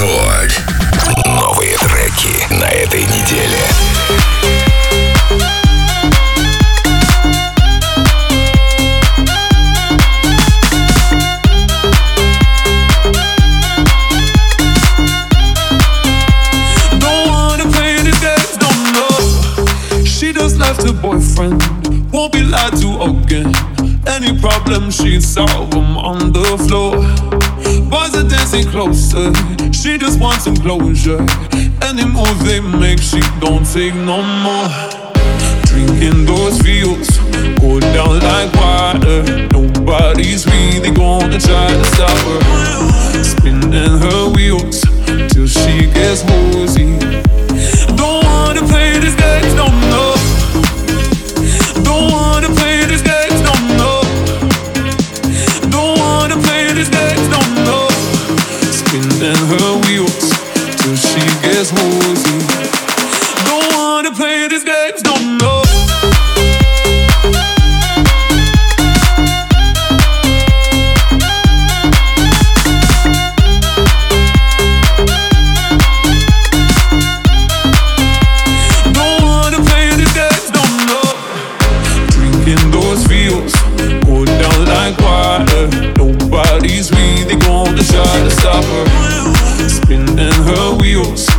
Рекорд. Новые треки на этой неделе. Her boyfriend won't be lied to again. Any problem she solve, I'm on the floor. Boys are dancing closer. She just wants some closure. Any move they make, she don't take no more. Drinking those fields, go down like water. Nobody's really gonna try to stop her. they gon' try to stop her. Spinning her wheels.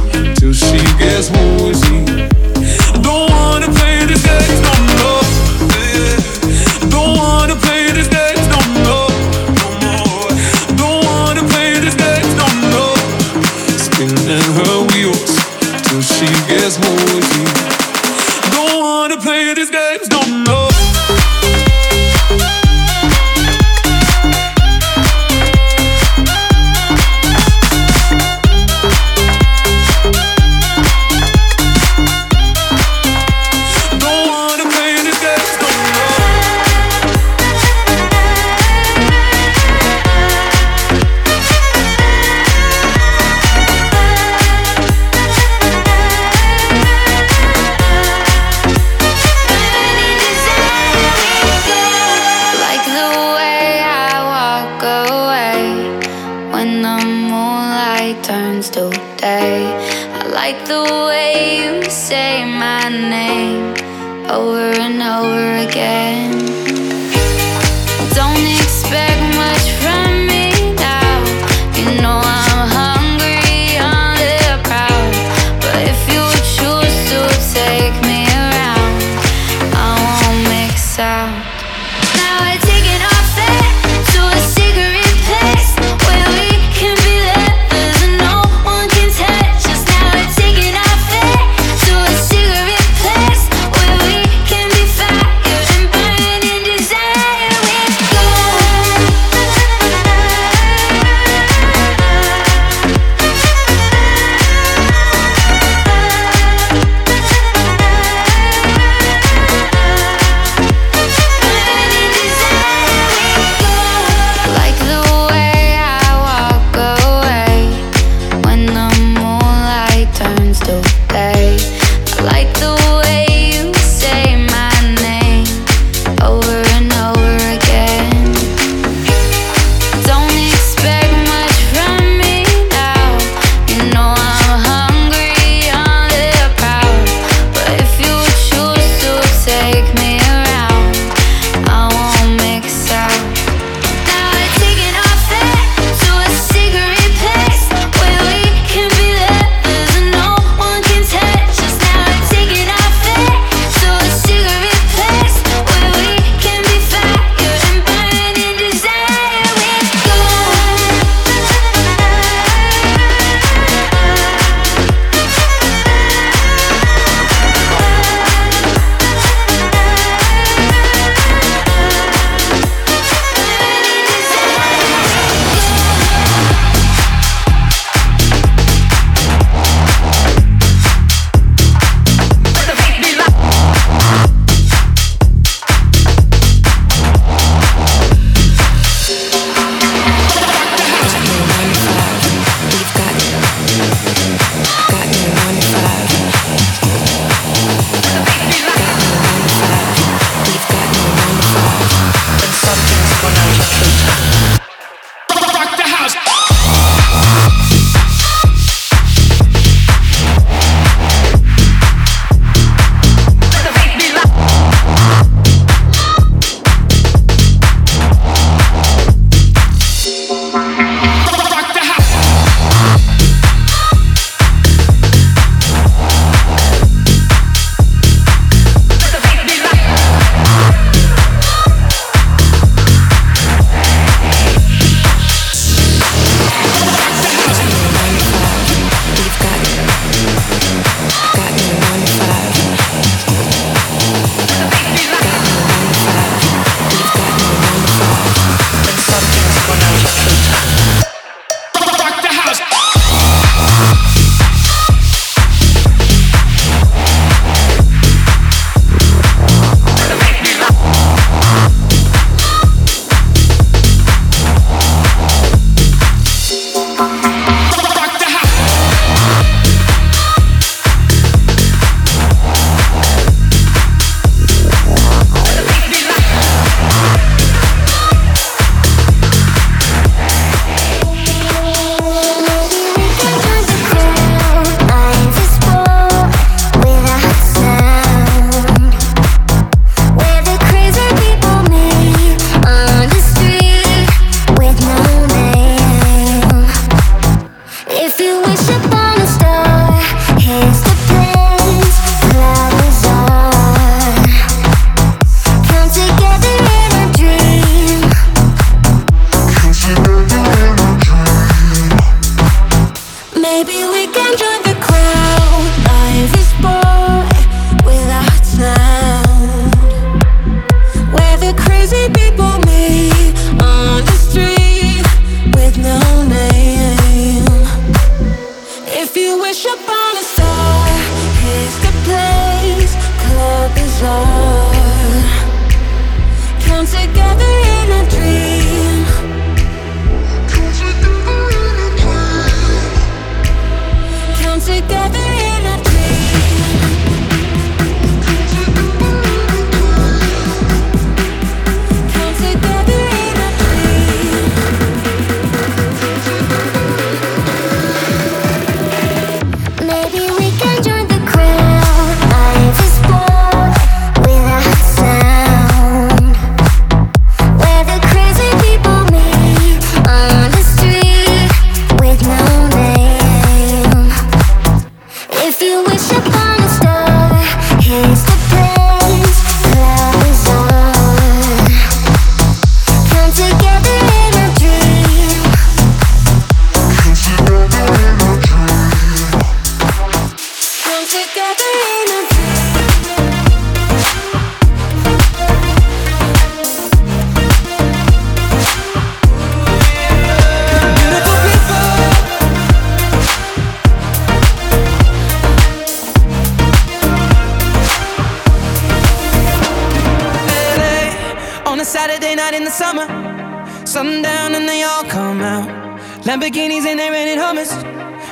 Lamborghinis and they're renting Hummers.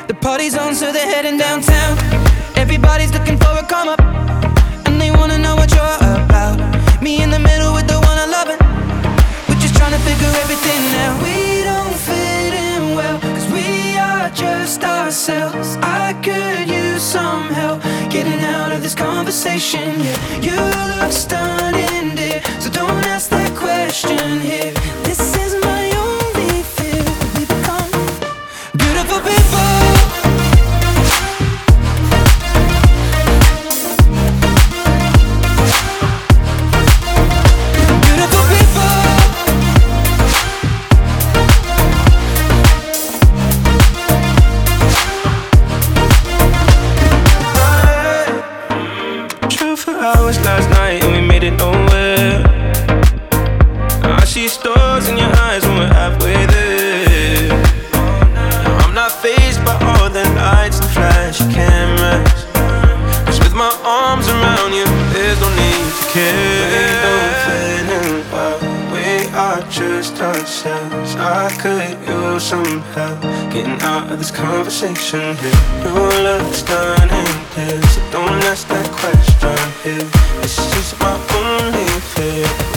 The party's on, so they're heading downtown. Everybody's looking for a come up, and they wanna know what you're about. Me in the middle with the one I love, it. we're just trying to figure everything out. We don't fit in well, cause we are just ourselves. I could use some help getting out of this conversation. Yeah, you look stunning, dear, so don't ask that question here. arms around you. There's no need to care. We don't fit in well. we are just ourselves. I could use some help getting out of this conversation here. Your love's done and dead, so don't ask that question here. This is my only fear.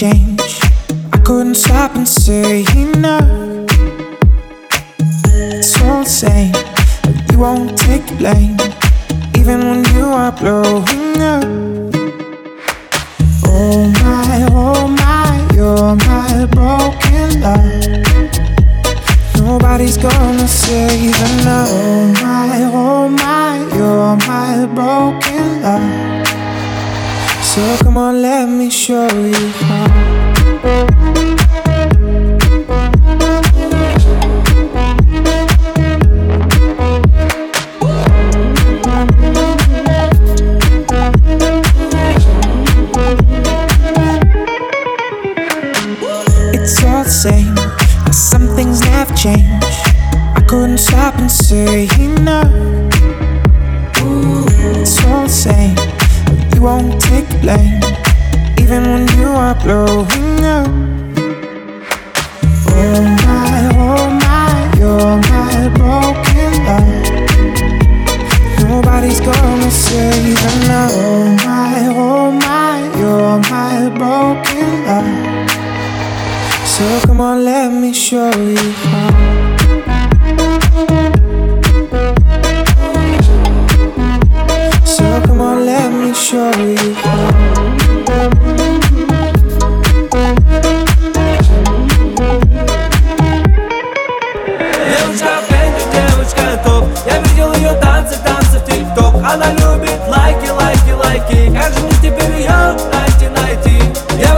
change. Oh. broken heart. So come on, let me show you how. So come on, let me show you how. Я видел ее танцы, танцы в тик-ток Она любит лайки, лайки, лайки Как же мне теперь ее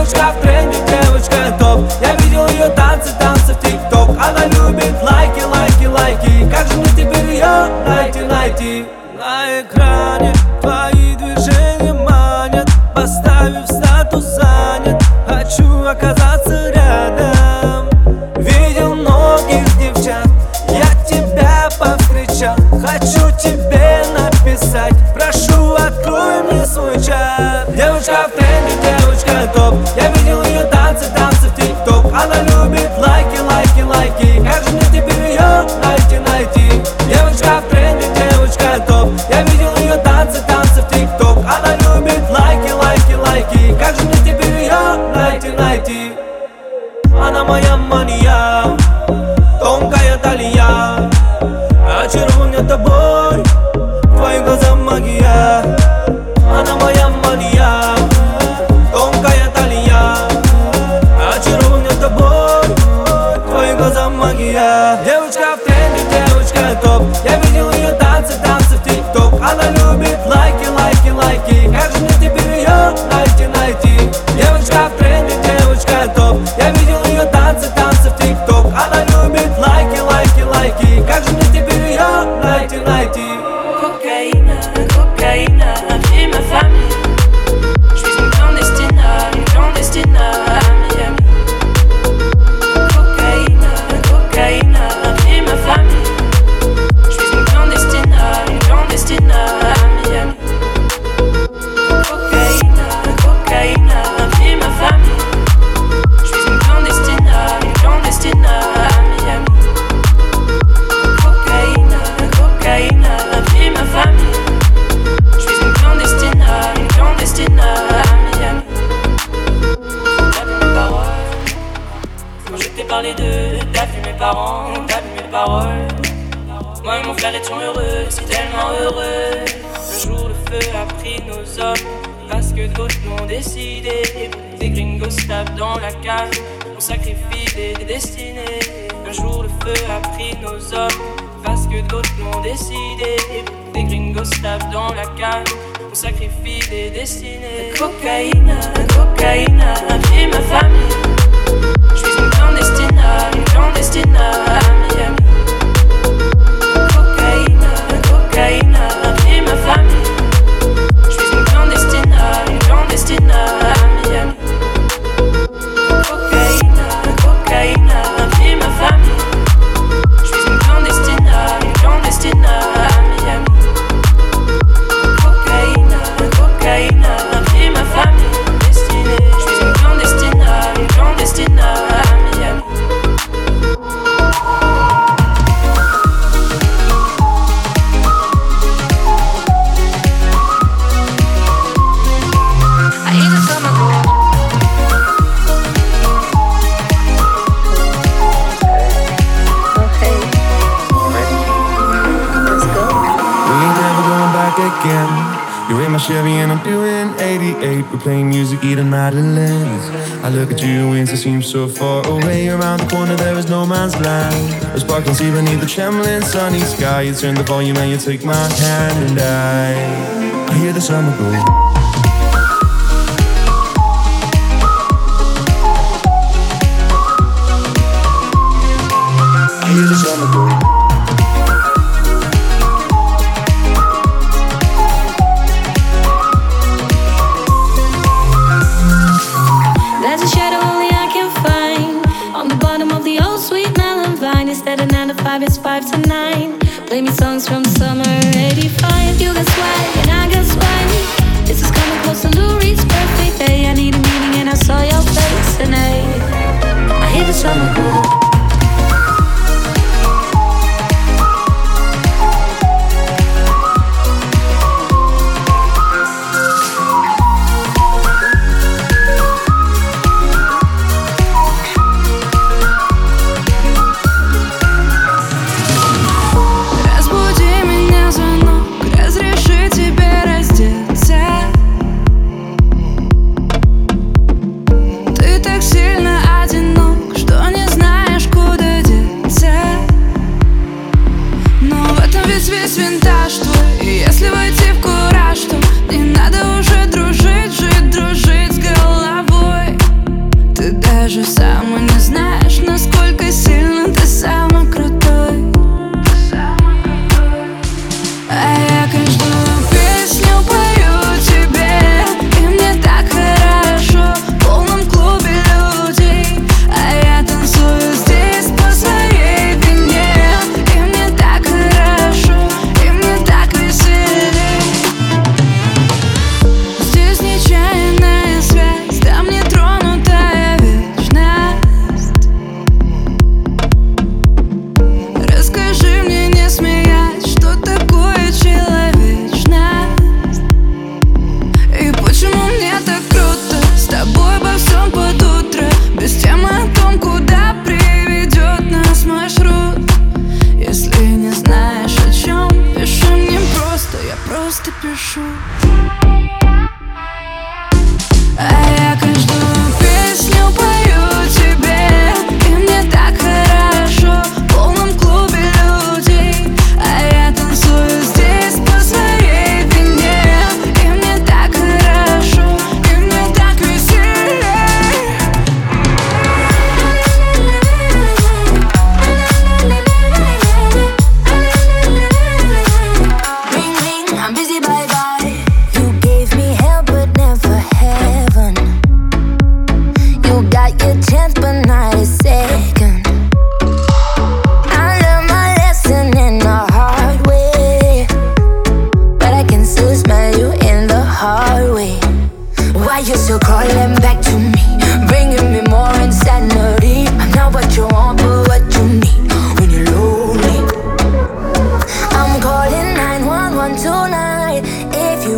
девочка в тренде, девочка топ Я видел ее танцы, танцы в ТикТок. Она любит лайки, лайки, лайки Как же мне теперь ее найти, найти? На экране твои движения манят Поставив статус занят Хочу оказаться Every new il est destiné. Cocaïna, cocaïna, ma vie, ma famille. Je suis une clandestina, une clandestina. Chevy and I'm doing 88. We're playing music, eating Madeleines. I look at you, and it seems so far away. Around the corner, there is no man's land. A sparkling sea beneath the trembling sunny sky. You turn the volume and you take my hand, and I, I hear the summer go. hear the vibes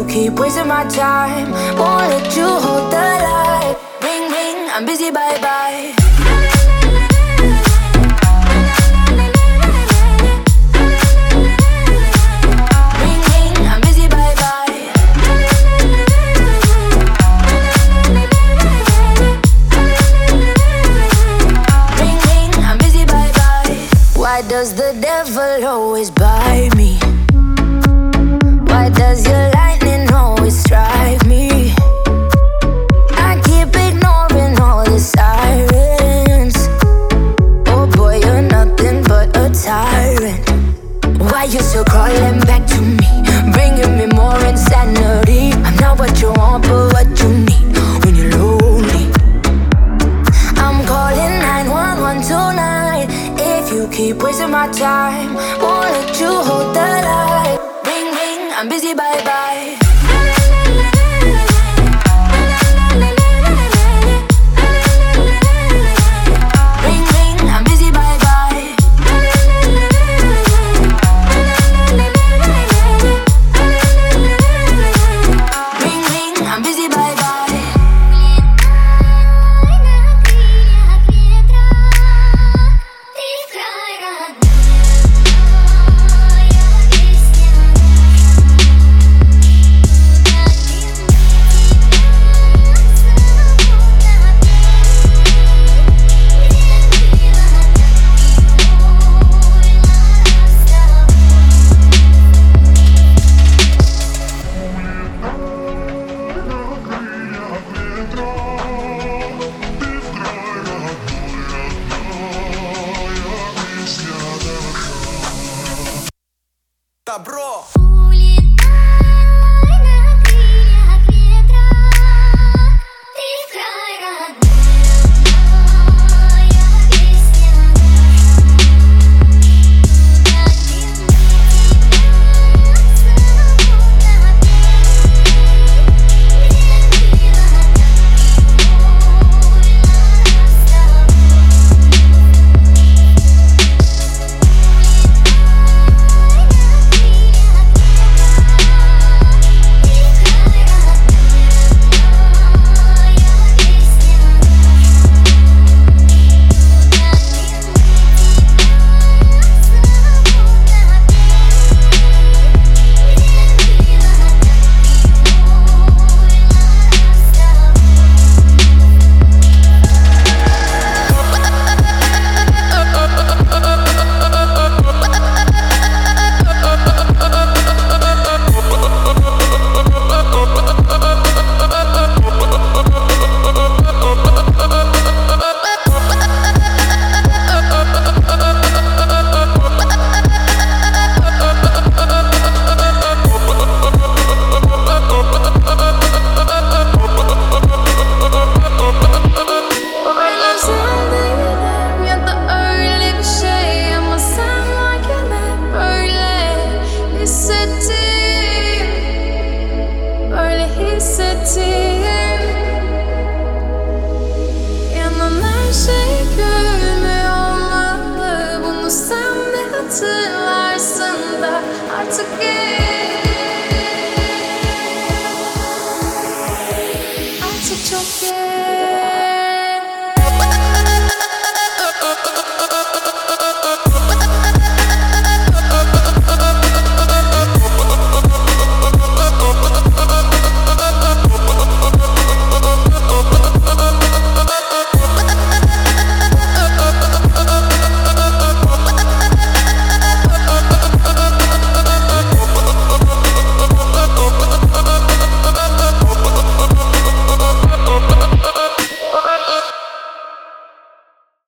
Keep wasting my time. Won't let you hold the light. Ring, ring, I'm busy, bye bye. does the devil always bite? You're still calling back to me, bringing me more insanity. I'm not what you want, but what you need when you're lonely. I'm calling 911 tonight. If you keep wasting my time, won't let you hold the light. Ring, ring, I'm busy, bye bye.